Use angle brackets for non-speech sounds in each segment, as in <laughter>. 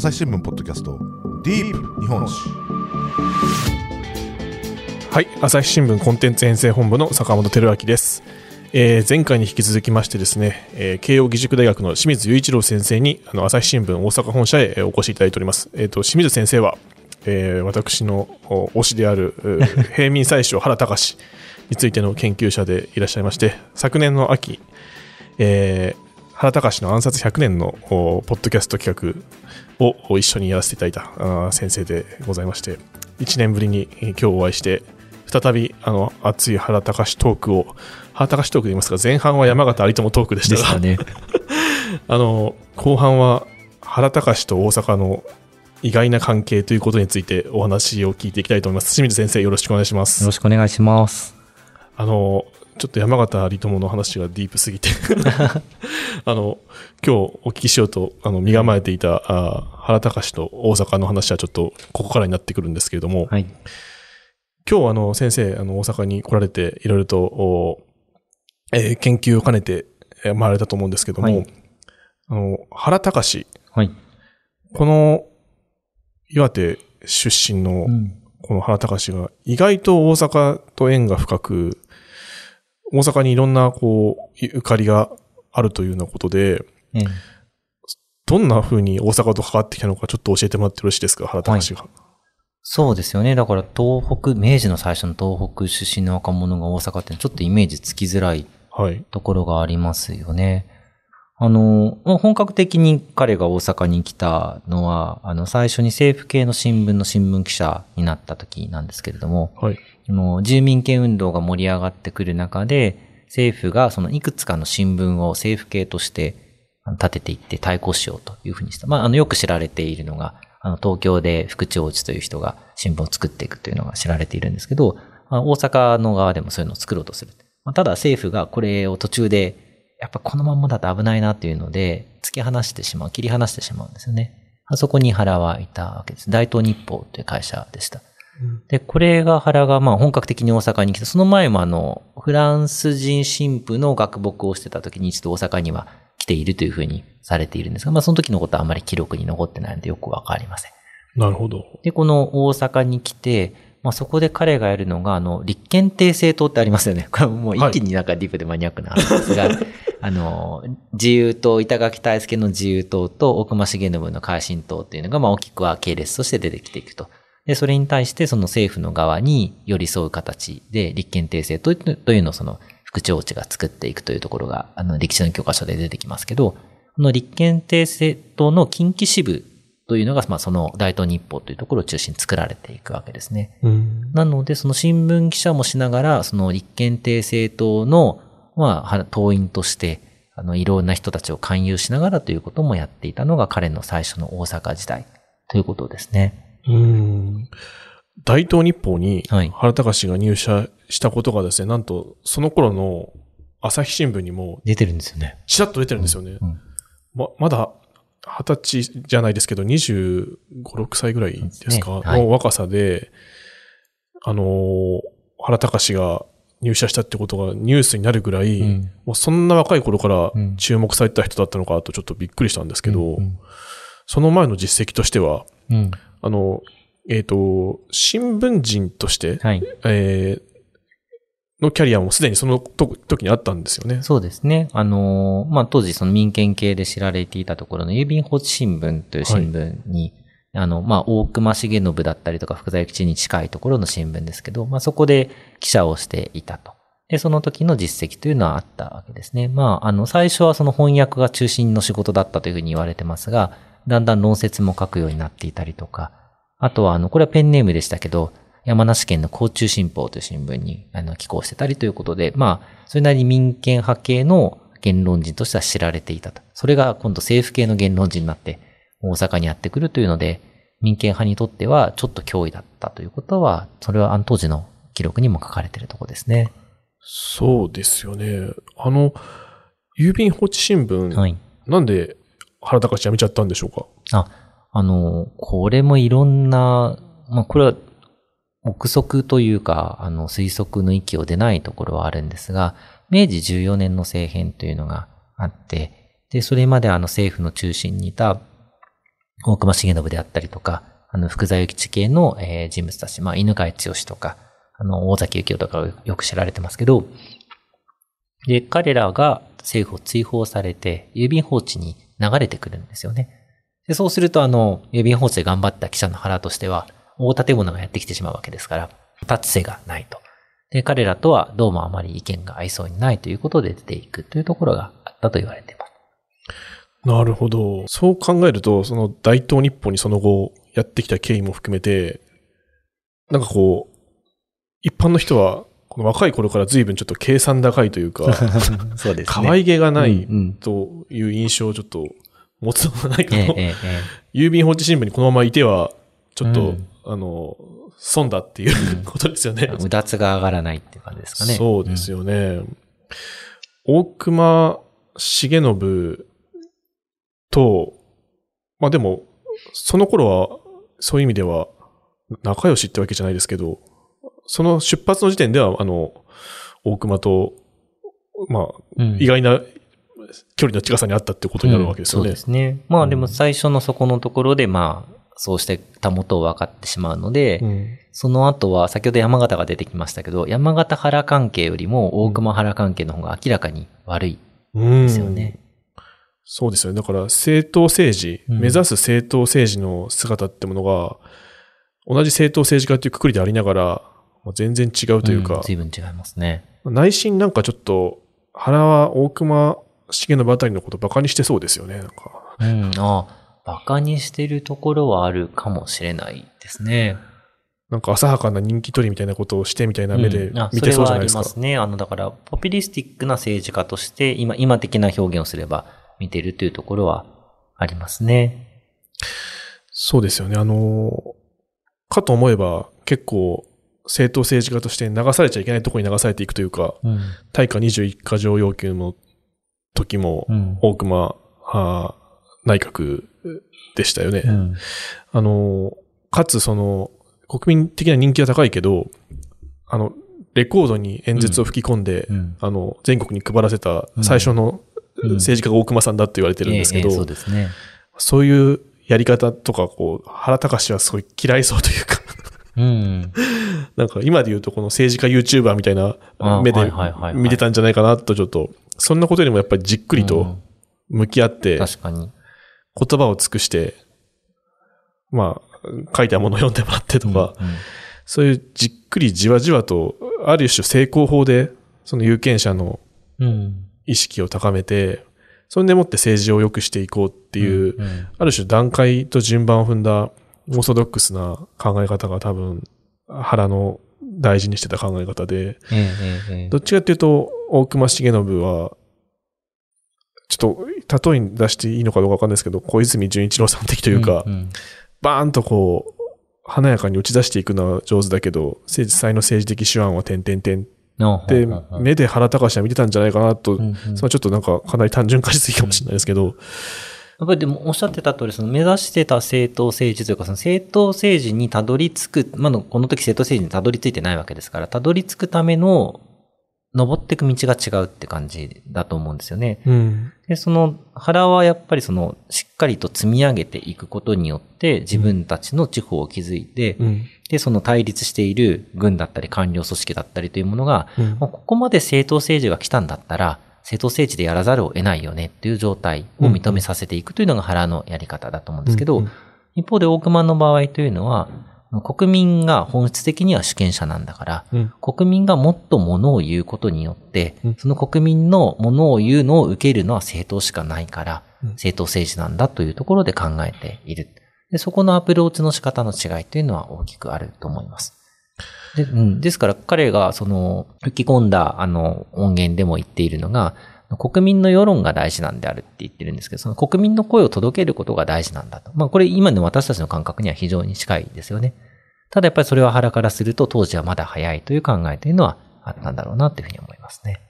朝日新聞ポッドキャストディープ日本史。はい朝日新聞コンテンツ編成本部の坂本照明です、えー前回に引き続きましてですね、えー慶應義塾大学の清水雄一郎先生にあの朝日新聞大阪本社へお越しいただいております、えー、と清水先生は、えー私の推しである <laughs> 平民宰相原隆についての研究者でいらっしゃいまして昨年の秋、えー原隆の暗殺100年のおポッドキャスト企画をお一緒にやらせていただいた先生でございまして1年ぶりにえー今日お会いして再びあの熱い原隆トークを原隆トークで言いますが前半は山形有友トークでしたがね。<laughs> あの後半は原隆と大阪の意外な関係ということについてお話を聞いていきたいと思います清水先生よろしくお願いしますよろしくお願いします。あの、ちょっと山形有友の話がディープすぎて。<laughs> あの、今日お聞きしようと、あの、身構えていた、あ原隆と大阪の話はちょっと、ここからになってくるんですけれども、はい。今日あの、先生、あの、大阪に来られて、いろいろと、おえー研究を兼ねて、えー回られたと思うんですけども、はい。あの、原隆、はい。この、岩手出身の、うん。この原隆が意外と大阪と縁が深く、大阪にいろんなこう、ゆかりがあるというようなことで、ええどんな風に大阪と関わってきたのかちょっと教えてもらってよろしいですか、原隆が。そうですよね。だから東北、明治の最初の東北出身の若者が大阪ってちょっとイメージつきづらいはい。ところがありますよね。あの、まあ本格的に彼が大阪に来たのは、あの、最初に政府系の新聞の新聞記者になった時なんですけれども、はい。あの住民権運動が盛り上がってくる中で、政府がそのいくつかの新聞を政府系として立てていって対抗しようというふうにした。まあ、あの、よく知られているのが、あの、東京で副長治という人が新聞を作っていくというのが知られているんですけど、まあ大阪の側でもそういうのを作ろうとする。まあ、ただ政府がこれを途中で、やっぱこのまんまだと危ないなっていうので、突き放してしまう、切り離してしまうんですよね。あそこに原はいたわけです。大東日報という会社でした。で、これが原がまあ本格的に大阪に来て、その前もあの、フランス人神父の学牧をしてた時に一度大阪には来ているというふうにされているんですが、まあその時のことはあまり記録に残ってないのでよくわかりません。なるほど。で、この大阪に来て、まあそこで彼がやるのが、あの、立憲定政党ってありますよね。これもう一気になんかディープでマニアックな話ですが、あの、自由党、板垣大輔の自由党と奥間重信の改進党っていうのが、まあ大きくは系列として出てきていくと。で、それに対してその政府の側に寄り添う形で立憲定政党というのをその副長治が作っていくというところが、あの、歴史の教科書で出てきますけど、この立憲定政党の近畿支部というのが、まあその大東日報というところを中心に作られていくわけですね。うん。なので、その新聞記者もしながら、その立憲定政党の、まあ、は党員として、あの、いろんな人たちを勧誘しながらということもやっていたのが彼の最初の大阪時代ということですね。うん。大東日報にはい原隆が入社したことがですね、なんとその頃の朝日新聞にも出てるんですよね。ちらっと出てるんですよね。うんま、まだ二十歳じゃないですけど、25、6歳ぐらいですか、ねはいの若さで、あのー原隆が入社したってことがニュースになるぐらい、うんもうそんな若い頃からうん注目されてた人だったのかとちょっとびっくりしたんですけど、うんその前の実績としては、うん。あの、えっ、と、新聞人として、はい。えーのキャリアもすでにそのと時にあったんですよね。そうですね。あのーまあ、当時その民権系で知られていたところの郵便放置新聞という新聞に、あの、まあ、大隈重信だったりとか福沢諭吉に近いところの新聞ですけど、まあ、そこで記者をしていたと。で、その時の実績というのはあったわけですね。まあ、あの、最初はその翻訳が中心の仕事だったというふうに言われてますが、だんだん論説も書くようになっていたりとか、あとは、あの、これはペンネームでしたけど、山梨県の甲中新報という新聞に、あの、寄稿してたりということで、まあ、それなりに民権派系の言論人としては知られていたと。それが今度政府系の言論人になって、大阪にやってくるというので、民権派にとってはちょっと脅威だったということは、それはあの当時の記録にも書かれているところですね。そうですよね。あの、郵便放置新聞、はい。なんで原隆辞めちゃったんでしょうか？あ、あの、これもいろんな、まあ、これは、憶測というか、あの、推測の域を出ないところはあるんですが、明治14年の政変というのがあって、で、それまであの政府の中心にいた、大隈重信であったりとか、あの、福沢諭吉系の、えー人物たち、まあ、犬飼剛とか、あの、大崎幸雄とかよく知られてますけど、で、彼らが政府を追放されて、郵便放置に流れてくるんですよね。で、そうすると、あの、郵便放置で頑張った記者の腹としては、大建物がやってきてしまうわけですから、立つ瀬がないと。で、彼らとはどうもあまり意見が合いそうにないということで出ていくというところがあったと言われています。なるほど。そう考えると、その大東日本にその後やってきた経緯も含めて、なんかこう、一般の人は、この若い頃から随分ちょっと計算高いというか、<laughs> そうですね。可愛げがないうんうんという印象をちょっと持つのがないかと。えええええ郵便放置新聞にこのままいては、ちょっと、うんあの、損だっていうことですよね。えうだつが上がらないっていう感じですかね。そうですよね。大隈重信と、まあでも、その頃は、そういう意味では、仲良しってわけじゃないですけど、その出発の時点では、あの、大隈と、まあ、うん意外な距離の近さにあったってことになるわけですよねうんそうで。すね。まあでも最初のそこのところで、まあ、そうしてたもとを分かってしまうので、うんその後は、先ほど山形が出てきましたけど、山形原関係よりも大熊原関係の方が明らかに悪いうんですよね。そうですよね。だから、政党政治、うん目指す政党政治の姿ってものが、同じ政党政治家というくくりでありながら、まあ全然違うというか、ん随分違いますね。内心なんかちょっと、原は大隈重信あたりのことバカにしてそうですよね。なんかうん、ああ、馬鹿にしてるところはあるかもしれないですね。なんか浅はかな人気取りみたいなことをしてみたいな目でうんあ見てそうじゃないですか。それはありますね。あの、だから、ポピュリスティックな政治家として、今、今的な表現をすれば見てるというところはありますね。そうですよね。あの、かと思えば結構政党政治家として流されちゃいけないところに流されていくというか、うん。大化21箇条要求の時も、うん。大隈あー内閣でしたよね。うん。あの、かつその、国民的な人気は高いけど、あの、レコードに演説を吹き込んで、うん。あの、全国に配らせた最初のうん政治家が大隈さんだって言われてるんですけど、そうですね。そういうやり方とか、こう、原隆はすごい嫌いそうというか、うん。<laughs> なんか今で言うとこの政治家 YouTuber みたいな目で見てたんじゃないかなとちょっと、そんなことよりもやっぱりじっくりとうん向き合って、確かに。言葉を尽くして、まあ、書いたものを読んでもらってとか、うんそういうじっくりじわじわと、ある種成功法で、その有権者のうん。意識を高めて、それでもって政治を良くしていこうっていう、うんある種段階と順番を踏んだオーソドックスな考え方が多分、原の大事にしてた考え方で、どっちかっていうと、大隈重信は、ちょっと、例えに出していいのかどうかわかんないですけど、小泉純一郎さん的というか、んん。バーンとこう、華やかに打ち出していくのは上手だけど、実際の政治的手腕は点々点で、目で原隆は見てたんじゃないかなと、うんうんそれはちょっとなんかかなり単純化しすぎかもしれないですけど、やっぱりでもおっしゃってた通り、その目指してた政党政治というか、その政党政治にたどり着く、まだこの時政党政治にたどり着いてないわけですから、たどり着くための登っていく道が違うって感じだと思うんですよね。うん。で、その原はやっぱりそのしっかりと積み上げていくことによって自分たちの地方を築いて、うん。で、その対立している軍だったり官僚組織だったりというものが、うんまあここまで政党政治が来たんだったら、政党政治でやらざるを得ないよねっていう状態を認めさせていくというのが原のやり方だと思うんですけど、うんうん一方で大熊の場合というのは、国民が本質的には主権者なんだから、うん。国民がもっとものを言うことによってうん、その国民のものを言うのを受けるのは政党しかないからうん、政党政治なんだというところで考えている。でそこのアプローチの仕方の違いというのは大きくあると思います。でうん、ですから彼がその吹き込んだあの音源でも言っているのが、国民の世論が大事なんであるって言ってるんですけど、その国民の声を届けることが大事なんだと。まあこれ今の私たちの感覚には非常に近いですよね。ただやっぱりそれは原からすると当時はまだ早いという考えというのはあったんだろうなというふうに思いますね。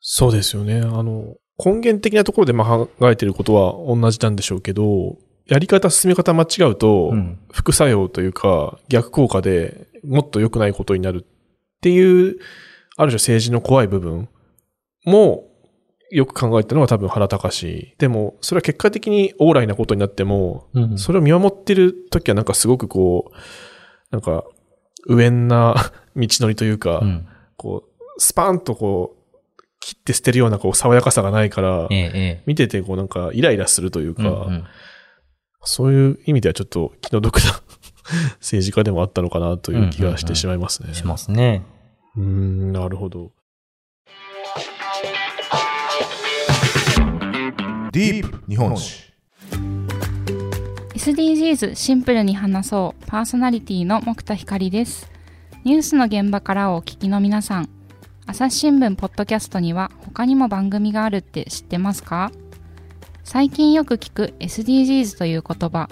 そうですよね。あの、根源的なところでまあ考えてることは同じなんでしょうけど、やり方、進め方間違うと、うん副作用というか、逆効果でもっと良くないことになるっていう、ある種政治の怖い部分もよく考えたのは多分原隆でも、それは結果的に往来なことになっても、うんそれを見守ってる時はなんかすごくこう、なんか、無縁な <laughs> 道のりというか、うん。こう、スパーンとこう、切って捨てるようなこう、爽やかさがないからえ、え、え見ててこうなんかイライラするというえ。か、うんうんそういう意味ではちょっと気の毒な <laughs> 政治家でもあったのかなという気がしてしまいますね。しますね。うーん、なるほど。ディープ日本史 SDGs シンプルに話そうパーソナリティの木田光ですニュースの現場からをお聞きの皆さん朝日新聞ポッドキャストには他にも番組があるって知ってますか？最近よく聞く SDGs という言葉。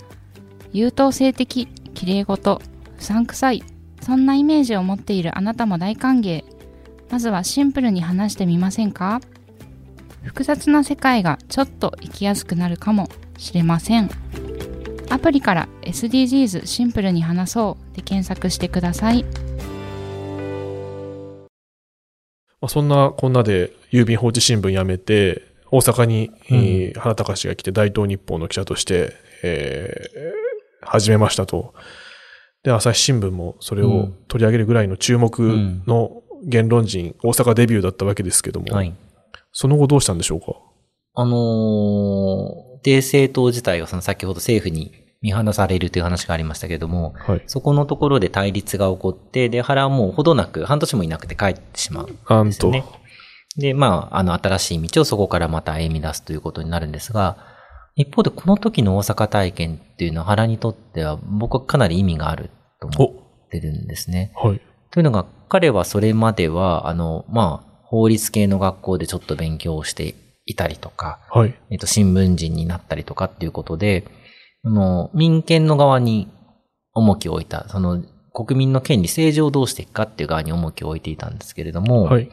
優等生的綺麗事うさんくさいそんなイメージを持っているあなたも大歓迎。まずはシンプルに話してみませんか？複雑な世界がちょっと生きやすくなるかもしれません。アプリから SDGs シンプルに話そうで検索してください。まあ、そんなこんなで郵便放置新聞辞めて、大阪に、えー原隆が来て大東日報の記者として、えー始めましたと。で、朝日新聞もそれを取り上げるぐらいの注目の言論人、大阪デビューだったわけですけども、はい。その後どうしたんでしょうか？あのー、で、政党自体がその先ほど政府に見放されるという話がありましたけども、はい。そこのところで対立が起こって、で、原はもうほどなく半年もいなくて帰ってしまう。なんと、ですよねで、まあ、あの、新しい道をそこからまた歩み出すということになるんですが、一方でこの時の大阪体験っていうのは原にとっては僕はかなり意味があると思お、ってるんですね。はい。というのが、彼はそれまでは、あの、まあ、法律系の学校でちょっと勉強をしていたりとか、はい。えっと、新聞人になったりとかっていうことで、あの、民権の側に重きを置いた、その、国民の権利、政治をどうしていくかっていう側に重きを置いていたんですけれども、はい。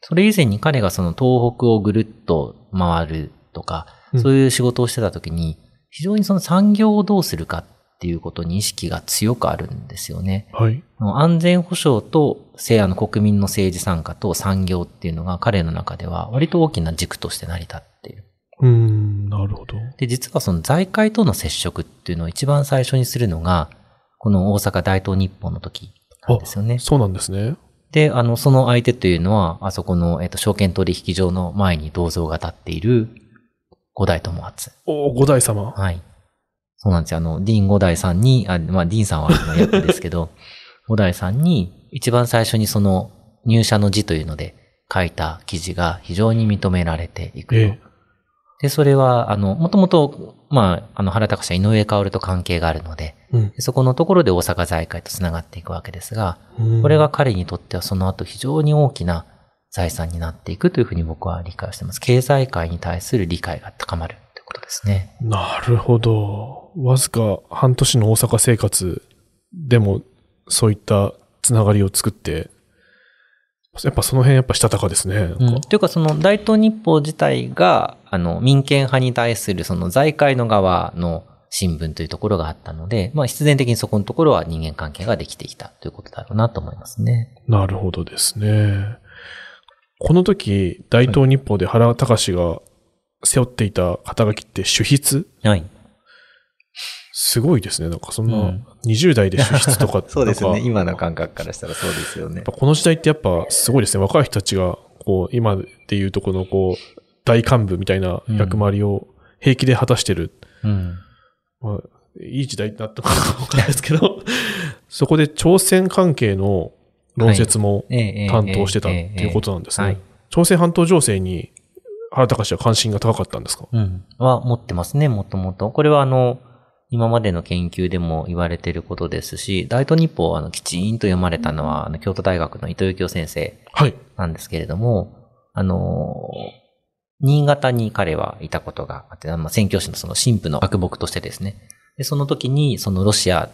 それ以前に彼がその東北をぐるっと回るとか、うんそういう仕事をしてた時に、非常にその産業をどうするかっていうことに意識が強くあるんですよね。はい。安全保障と、せあの国民の政治参加と産業っていうのが彼の中では割と大きな軸として成り立っている。うーん、なるほど。で、実はその財界との接触っていうのを一番最初にするのが、この大阪大東日本の時なんですよね。そうなんですね。で、あの、その相手というのは、あそこの、えっと、証券取引所の前に銅像が立っている五代友厚。お、五代様？はい。そうなんですよ。あの、ディーン五代さんに、あまあ、ディーンさんはあの役ですけど、<laughs> 五代さんに一番最初にその入社の字というので書いた記事が非常に認められていくと。ええ。で、それは、あの、もともと、まあ、あの、原隆は井上薫と関係があるので、うんそこのところで大阪財界と繋がっていくわけですが、うん。これが彼にとってはその後非常に大きな財産になっていくというふうに僕は理解しています。経済界に対する理解が高まるということですね。なるほど。わずか半年の大阪生活でもそういったつながりを作って、やっぱその辺やっぱしたたかですね。うん、というかその大東日報自体が、あの、民権派に対するその財界の側の新聞というところがあったので、まあ必然的にそこのところは人間関係ができてきたということだろうなと思いますね。なるほどですね。この時、大東日報で原隆が背負っていた肩書きって主筆？はい。すごいですね。なんかそんうなん20代で主筆とか <laughs> そうですよね。今の感覚からしたらそうですよねやっ。ぱこの時代ってやっぱすごいですね。若い人たちが、こう、今でいうとこの、こう、大幹部みたいな役回りを平気で果たしてる。うん。まあ、いい時代になったのかわかんないですけど、<laughs> そこで朝鮮関係の論説も担当してたっていうことなんですね。はい。朝鮮半島情勢に原隆は関心が高かったんですか？うん。は持ってますね、もともと。これはあの、今までの研究でも言われていることですし、大東日報をあの、きちんと読まれたのは、あの、京都大学の伊藤幸雄先生はい。なんですけれども、あの、新潟に彼はいたことがあって、まあ、宣教師のその神父の学木としてですね。で、その時に、そのロシア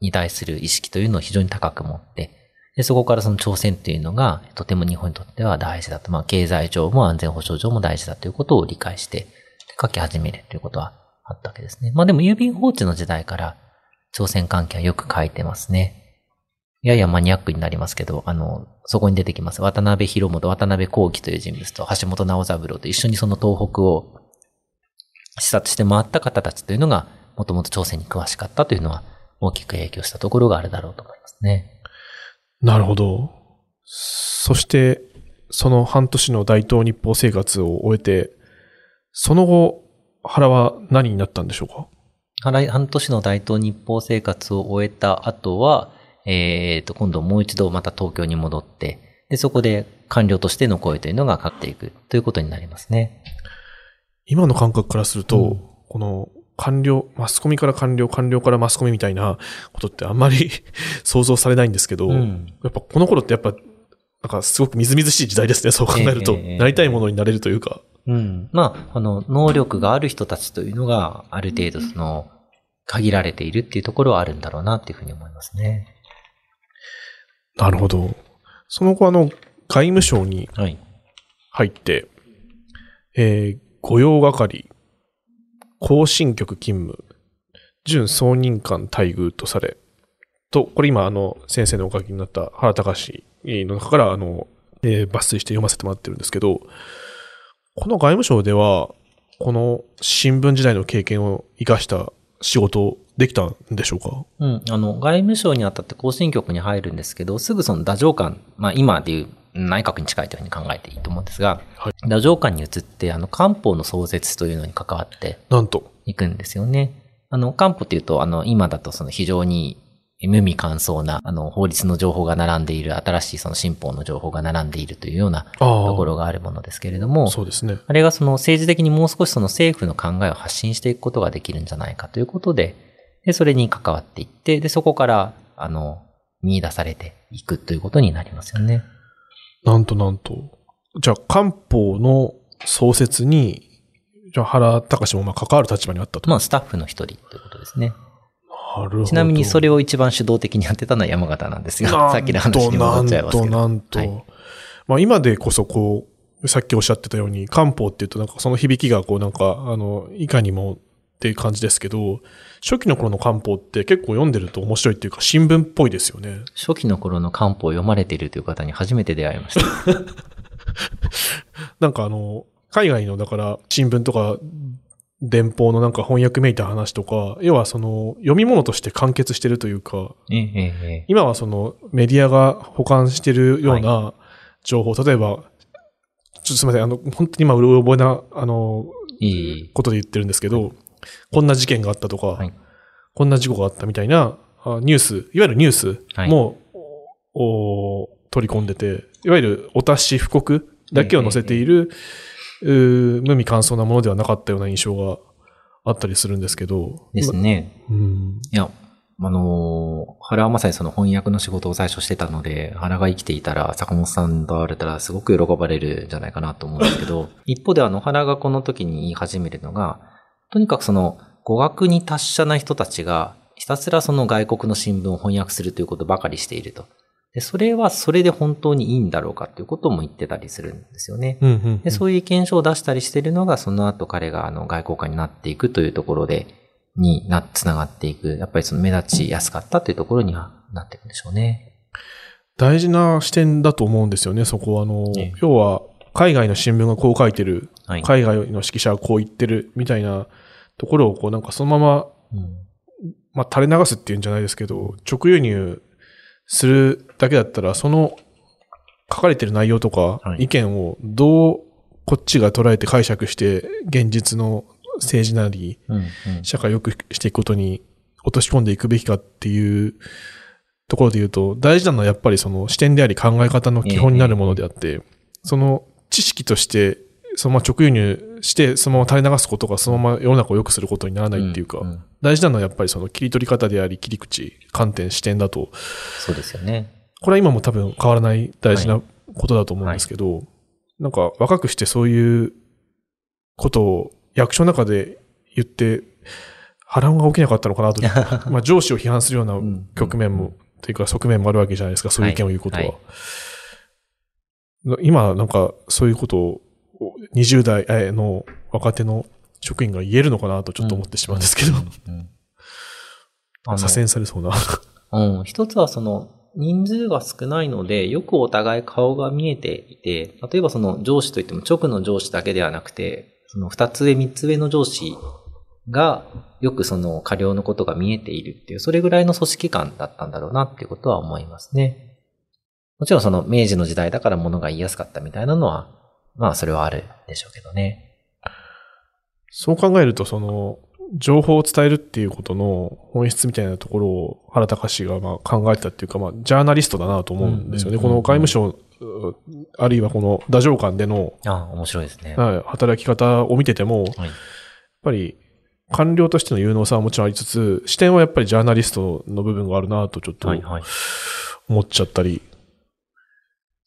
に対する意識というのを非常に高く持って、で、そこからその朝鮮っていうのが、とても日本にとっては大事だと。まあ、経済上も安全保障上も大事だということを理解して、書き始めるということはあったわけですね。まあでも郵便放置の時代から、朝鮮関係はよく書いてますね。ややマニアックになりますけど、あの、そこに出てきます。渡辺博元、渡辺幸喜という人物と橋本直三郎と一緒にその東北を視察して回った方たちというのが、もともと朝鮮に詳しかったというのは大きく影響したところがあるだろうと思いますね。なるほど。そして、その半年の大東日報生活を終えて、その後、原は何になったんでしょうか？半半年の大東日報生活を終えた後は、えっ、と、今度もう一度また東京に戻って、で、そこで官僚としての声というのがかかっていくということになりますね。今の感覚からすると、うんこの官僚、マスコミから官僚、官僚からマスコミみたいなことってあんまり <laughs> 想像されないんですけど、うんやっぱこの頃ってやっぱ、なんかすごくみずみずしい時代ですね、そう考えると。ええええなりたいものになれるというか。うん。まあ、あの、能力がある人たちというのが、ある程度その、限られているっていうところはあるんだろうなっていうふうに思いますね。なるほど。その後、あの、外務省にはい。入って、えー、御用係、行進局勤務、準総任官待遇とされ、と、これ今、あの、先生のお書きになった原隆の中から、あの、えー抜粋して読ませてもらってるんですけど、この外務省では、この新聞時代の経験を生かした仕事できたんでしょうか？うん。あの、外務省にあたって更新局に入るんですけど、すぐその打上官、まあ今でいう内閣に近いというふうに考えていいと思うんですが、はい打上官に移って、あの、官報の創設というのに関わってなんと。いくんですよね。あの、官報っていうと、あの、今だとその非常に無味乾燥な、あの、法律の情報が並んでいる、新しいその新法の情報が並んでいるというようなあところがあるものですけれども、そうですね。あれがその政治的にもう少しその政府の考えを発信していくことができるんじゃないかということで、で、それに関わっていって、で、そこから、あの、見出されていくということになりますよね。なんとなんと。じゃあ、官報の創設に、じゃあ原隆もまあ関わる立場にあったと。まあ、スタッフの一人ということですね。ちなみにそれを一番主導的にやってたのは山形なんですが、さっきの話に戻っちゃいますけど。なんと、なんと。はいまあ今でこそこう、さっきおっしゃってたように、漢方っていうとなんかその響きがこうなんか、あの、いかにもっていう感じですけど、初期の頃の漢方って結構読んでると面白いっていうか新聞っぽいですよね。初期の頃の漢方を読まれているという方に初めて出会いました。<laughs> なんかあの、海外のだから新聞とか、電報のなんか翻訳めいた話とか、要はその読み物として完結してるというか、えええええ今はそのメディアが保管してるような情報、例えば、ちょっとすみません、あの、本当に今、うろ覚えな、あの、えいいことで言ってるんですけど、こんな事件があったとか、はい。こんな事故があったみたいなあニュース、いわゆるニュースはい。も、お取り込んでて、いわゆるお達し布告だけを載せている、うー無味乾燥なものではなかったような印象があったりするんですけど。ですね。うん。いや、あのー原はまさにその翻訳の仕事を最初してたので、原が生きていたら、坂本さんと会われたらすごく喜ばれるんじゃないかなと思うんですけど、一方であの、原がこの時に言い始めるのが、とにかくその、語学に達者な人たちが、ひたすらその外国の新聞を翻訳するということばかりしていると。で、それはそれで本当にいいんだろうかということも言ってたりするんですよね。うんうんうんで、そういう意見書を出したりしているのが、その後彼があの外交官になっていくというところで、にな、つながっていく。やっぱりその目立ちやすかったというところにはなっていくんでしょうね。大事な視点だと思うんですよね、そこは。あの、ええ要は、海外の新聞がこう書いてる、はい。海外の指揮者がこう言ってる、みたいなところを、こうなんかそのまま、うんまあ、垂れ流すっていうんじゃないですけど、直輸入するだけだったら、その書かれてる内容とかは、い。意見をどうこっちが捉えて解釈して、現実の政治なり、社会を良くしていくことに落とし込んでいくべきかっていうところで言うと、大事なのはやっぱりその視点であり考え方の基本になるものであって、その知識として、そのまま直輸入して、そのまま垂れ流すことがそのまま世の中を良くすることにならないっていうか、んん大事なのはやっぱりその切り取り方であり、切り口、観点、視点だと、そうですよね。これは今も多分変わらない大事なことだと思うんですけど、なんか若くしてそういうことを役所の中で言って、波乱が起きなかったのかなと、<laughs> まあ上司を批判するようなうん局面も、というか側面もあるわけじゃないですか、そういう意見を言うことは。はい。今、なんかそういうことを20代えーの若手の職員が言えるのかなとちょっと思ってしまうんですけど、<laughs> 左遷されそうな。うん、一つはその、人数が少ないので、よくお互い顔が見えていて、例えばその上司といっても直の上司だけではなくて、その二つ上、三つ上の上司が、よくその過料のことが見えているっていう、それぐらいの組織感だったんだろうなっていうことは思いますね。もちろんその明治の時代だから物が言いやすかったみたいなのは、まあそれはあるでしょうけどね。そう考えると、その、情報を伝えるっていうことの本質みたいなところを原隆がまあ考えてたっていうか、まあ、ジャーナリストだなと思うんですよね。この外務省、あるいはこの打上官での、あ面白いですね。はい働き方を見てても、やっはい。ぱり官僚としての有能さはもちろんありつつ、視点はやっぱりジャーナリストの部分があるなとちょっと。思っちゃったり。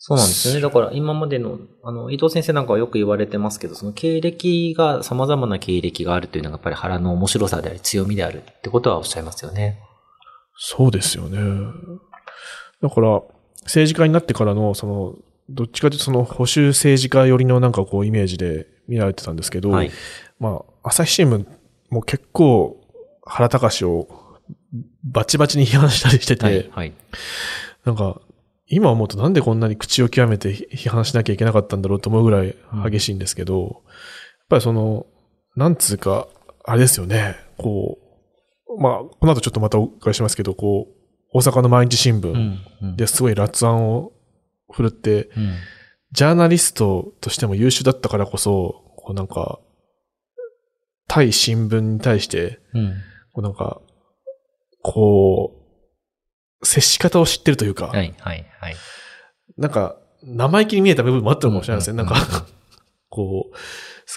そうなんですよね。だから今までの、あの、伊藤先生なんかはよく言われてますけど、その経歴が、様々な経歴があるというのがやっぱり腹の面白さであり強みであるってことはおっしゃいますよね。そうですよね。だから、政治家になってからの、その、どっちかというとその保守政治家寄りのなんかこうイメージで見られてたんですけど、はい。まあ、朝日新聞も結構原隆をバチバチに批判したりしてて、はい。はい。なんか、今思うとなんでこんなに口を極めて批判しなきゃいけなかったんだろうと思うぐらい激しいんですけど、やっぱりその、なんつうか、あれですよね、こう、まあ、この後ちょっとまたお伺いしますけど、こう、大阪の毎日新聞うん。うん。ですごい辣腕を振るって、うん。ジャーナリストとしても優秀だったからこそ、こうなんか、対新聞に対して、うん。こうなんか、こう、接し方を知ってるというか、はい。はい。はい。なんか、生意気に見えた部分もあったのかもしれないですね。なんか、<laughs> こう、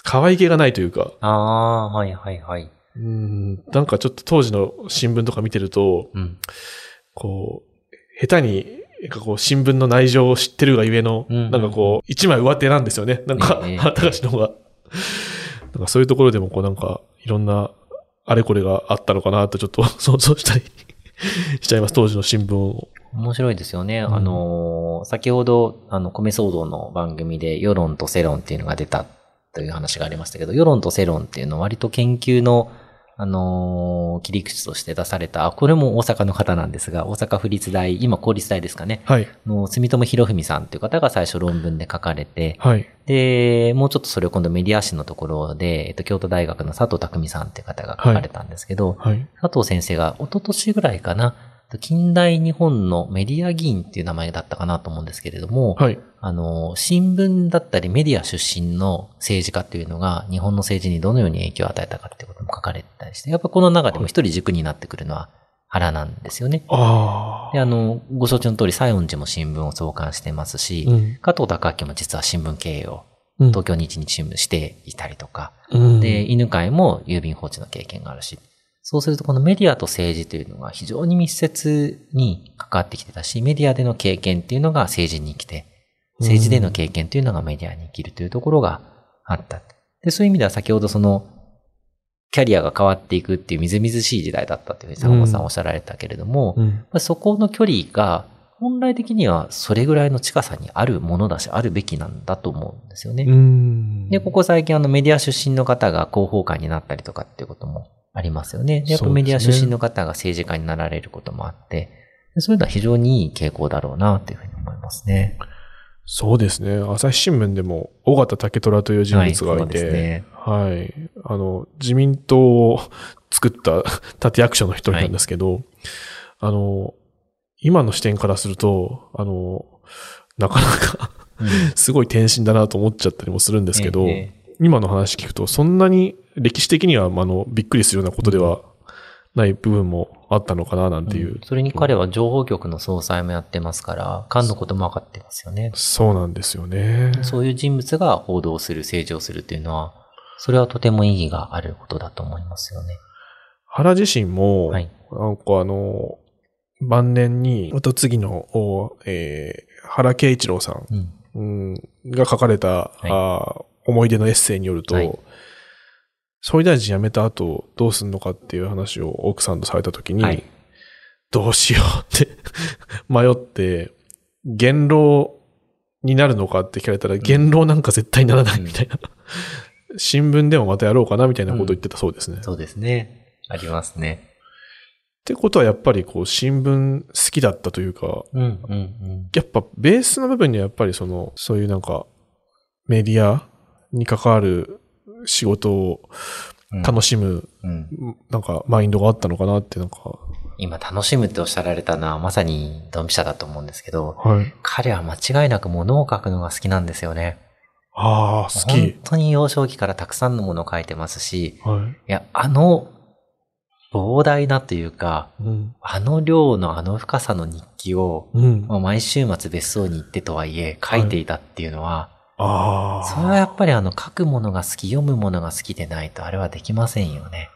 可愛げがないというか、ああ、はい。はい。はい。うん、なんかちょっと当時の新聞とか見てると、うん。こう、下手に、なんかこう、新聞の内情を知ってるがゆえの、うんなんかこう、一枚上手なんですよね。なんか、ええ原隆の方が。なんかそういうところでもこうなんか、いろんな、あれこれがあったのかなとちょっと想像したり <laughs> しちゃいます。当時の新聞を。面白いですよね。んあのー、先ほど、あの、米騒動の番組で世論と世論っていうのが出たという話がありましたけど、世論と世論っていうのは割と研究の、あのー切り口として出された、あこれも大阪の方なんですが、大阪府立大、今公立大ですかね。はい。の、住友博文さんという方が最初論文で書かれて、はい。で、もうちょっとそれを今度メディア誌のところで、えっと、京都大学の佐藤匠さんっていう方が書かれたんですけど、はい。佐藤先生が一昨年ぐらいかな、近代日本のメディア議員っていう名前だったかなと思うんですけれども、はい。あの、新聞だったりメディア出身の政治家っていうのが日本の政治にどのように影響を与えたかっていうことも書かれてたりして、やっぱこの中でも一人軸になってくるのは原なんですよね。あで、あの、ご承知の通り、西園寺も新聞を創刊してますし、あ。うん。加藤隆明も実は新聞経営をうん東京日日新聞していたりとか、うんで、犬飼も郵便放置の経験があるし、そうするとこのメディアと政治というのが非常に密接に関わってきてたし、メディアでの経験っていうのが政治に生きて、政治での経験というのがメディアに生きるというところがあった。で、そういう意味では先ほどその、キャリアが変わっていくっていうみずみずしい時代だったというふうに坂本さんおっしゃられたけれども、うん。まあそこの距離が本来的にはそれぐらいの近さにあるものだし、あるべきなんだと思うんですよね。うん。で、ここ最近あのメディア出身の方が広報官になったりとかっていうこともありますよね。でやっぱメディア出身の方が政治家になられることもあって、でそういうのは非常にいい傾向だろうなというふうに思いますね。そうですね。朝日新聞でも、尾形武虎という人物がいはいねはい。あの、自民党を作った <laughs> 立役者の一人なんですけど、あの、今の視点からすると、あの、なかなか <laughs> すごい転身だなと思っちゃったりもするんですけど、ええ今の話聞くと、そんなに歴史的には、あの、びっくりするようなことではない部分もあったのかな、なんていう。うんそれに彼は情報局の総裁もやってますから、官のことも分かってますよね。そうなんですよね。そういう人物が報道する、政治をするというのは、それはとても意義があることだと思いますよね。原自身も、はい。なんかあの、晩年に、また次の、おえー原慶一郎さんうん。うんが書かれた、あー思い出のエッセイによると、はい総理大臣辞めた後どうすんのかっていう話を奥さんとされた時に、はいどうしようって <laughs> 迷って、言論になるのかって聞かれたら、言論なんか絶対ならないみたいな。<laughs> 新聞でもまたやろうかなみたいなことを言ってたそうですね。そうですね。ありますね。てことはやっぱりこう新聞好きだったというか、うん、うん、うん。やっぱベースの部分にはやっぱりその、そういうなんかメディアに関わる仕事をうん楽しむ、うん。なんかマインドがあったのかなってなんか、今楽しむっておっしゃられたのはまさにドンピシャだと思うんですけど、はい。彼は間違いなく物を書くのが好きなんですよね。ああ、好本き。当に幼少期からたくさんのものを書いてますし、はい。いや、あの、膨大なというか、うん。あの量のあの深さの日記を、うん。まあ毎週末別荘に行ってとはいえ書いていたっていうのは、ああ。それはやっぱりあの書くものが好き、読むものが好きでないとあれはできませんよね。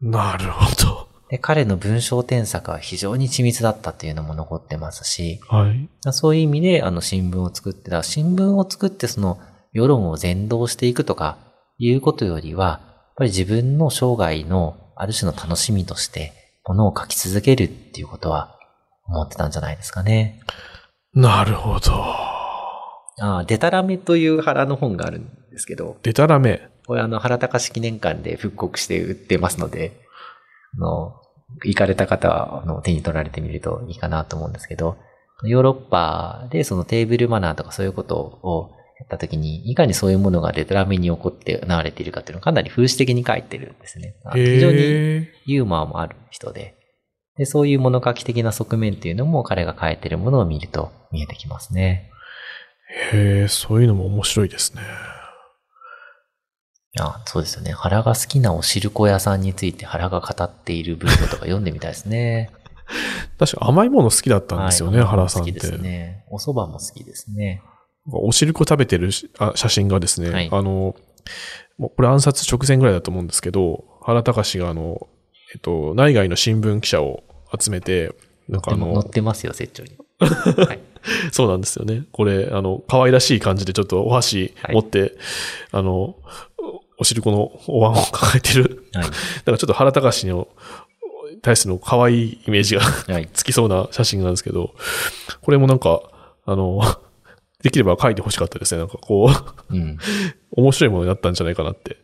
なるほど。で、彼の文章添削は非常に緻密だったっていうのも残ってますし、はい。そういう意味であの新聞を作ってた、新聞を作ってその世論を全導していくとかいうことよりは、やっぱり自分の生涯のある種の楽しみとしてものを書き続けるっていうことは思ってたんじゃないですかね。なるほど。ああ、デタラメという腹の本があるんですけど、でたらめ。これあの、原隆記念館で復刻して売ってますので、あの、行かれた方は、あの、手に取られてみるといいかなと思うんですけど、ヨーロッパでそのテーブルマナーとかそういうことをやったときに、いかにそういうものがデタラメに起こって流れているかっていうのをかなり風刺的に書いてるんですね。あ非常に。ユーモアもある人で、で、そういう物書き的な側面っていうのも彼が書いてるものを見ると見えてきますね。へえ、そういうのも面白いですね。あそうですよね。原が好きなお汁粉屋さんについて原が語っている文章とか読んでみたいですね。<laughs> 確か甘いもの好きだったんですよね、はい原さんって。好きですね。お蕎麦も好きですね。お汁粉食べてる写真がですね、はいあの、もうこれ暗殺直前ぐらいだと思うんですけど、原隆があの、えっと、内外の新聞記者を集めて、なんかあの載っ、てますよ、説長に。<laughs> はい。<laughs> そうなんですよね。これ、あの、可愛らしい感じでちょっとお箸持って、あの、おお汁粉のお椀を抱えてる。はい。<laughs> なんかちょっと原隆の対するの可愛いイメージがはい。<laughs> つきそうな写真なんですけど、これもなんか、あの、できれば書いてほしかったですね。なんかこう、うん。面白いものになったんじゃないかなって。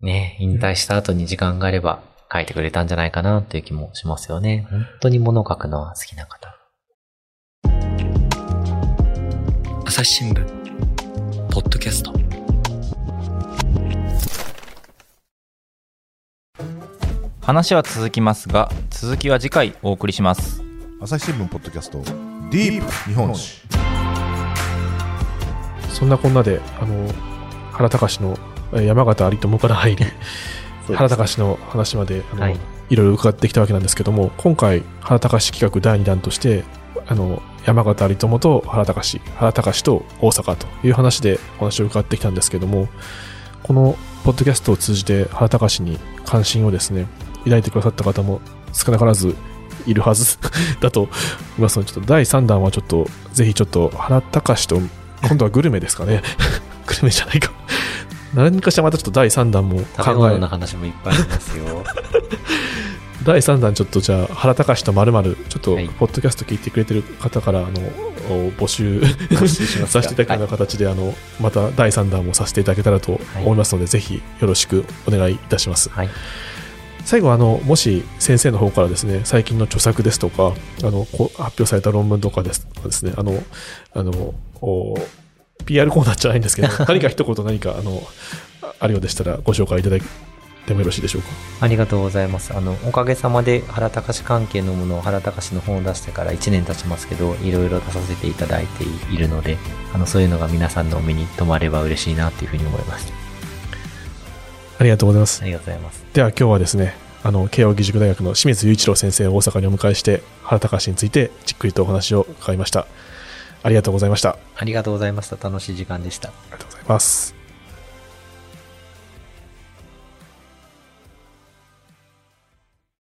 ね引退した後に時間があれば書いてくれたんじゃないかなという気もしますよね。本当に物を書くのは好きな方。朝日新聞、ポッドキャスト。話は続きますが続きは次回お送りします。朝日新聞ポッドキャストディープ日本史。そんなこんなで、あの、原隆のえー山形有友から入り、原隆の話まで、あの、はい。い、ろいろ伺ってきたわけなんですけども、今回、原隆企画第2弾として、あの、山形有友と原隆、原隆と大阪という話でお話を伺ってきたんですけども、このポッドキャストを通じて原隆に関心をですね、抱いてくださった方も少なからずいるはず <laughs> だと思いますので、ちょっと第3弾はちょっと、ぜひちょっと原隆と、今度はグルメですかね。<laughs> グルメじゃないか。<laughs> 何かしらまたちょっと第3弾も考え食べ物の、話もいっぱいありますよ。第3弾ちょっとじゃあ原隆とまるちょっとはいポッドキャスト聞いてくれてる方からあのお募集 <laughs> させていただくような形で、あのまた第3弾もさせていただけたらと思いますので、ぜひよろしくお願いいたします。はい。最後あのもし先生の方からですね最近の著作ですとかあの発表された論文とかですとかですねあのあのお PR コーナーじゃないんですけど <laughs> 何か一言何かあのああるようでしたらご紹介いただいてもよろしいでしょうか？ありがとうございます。あの、おかげさまで原隆関係のものを原隆の本を出してから1年経ちますけど、いろいろ出させていただいているので、あの、そういうのが皆さんのお目に留まれば嬉しいなというふうに思います。ありがとうございますありがとうございます。では今日はですねあの慶應義塾大学の清水雄一郎先生を大阪にお迎えして原隆についてじっくりとお話を伺いましたありがとうございましたあありがとうございました。楽しい時間でした。りがとうございます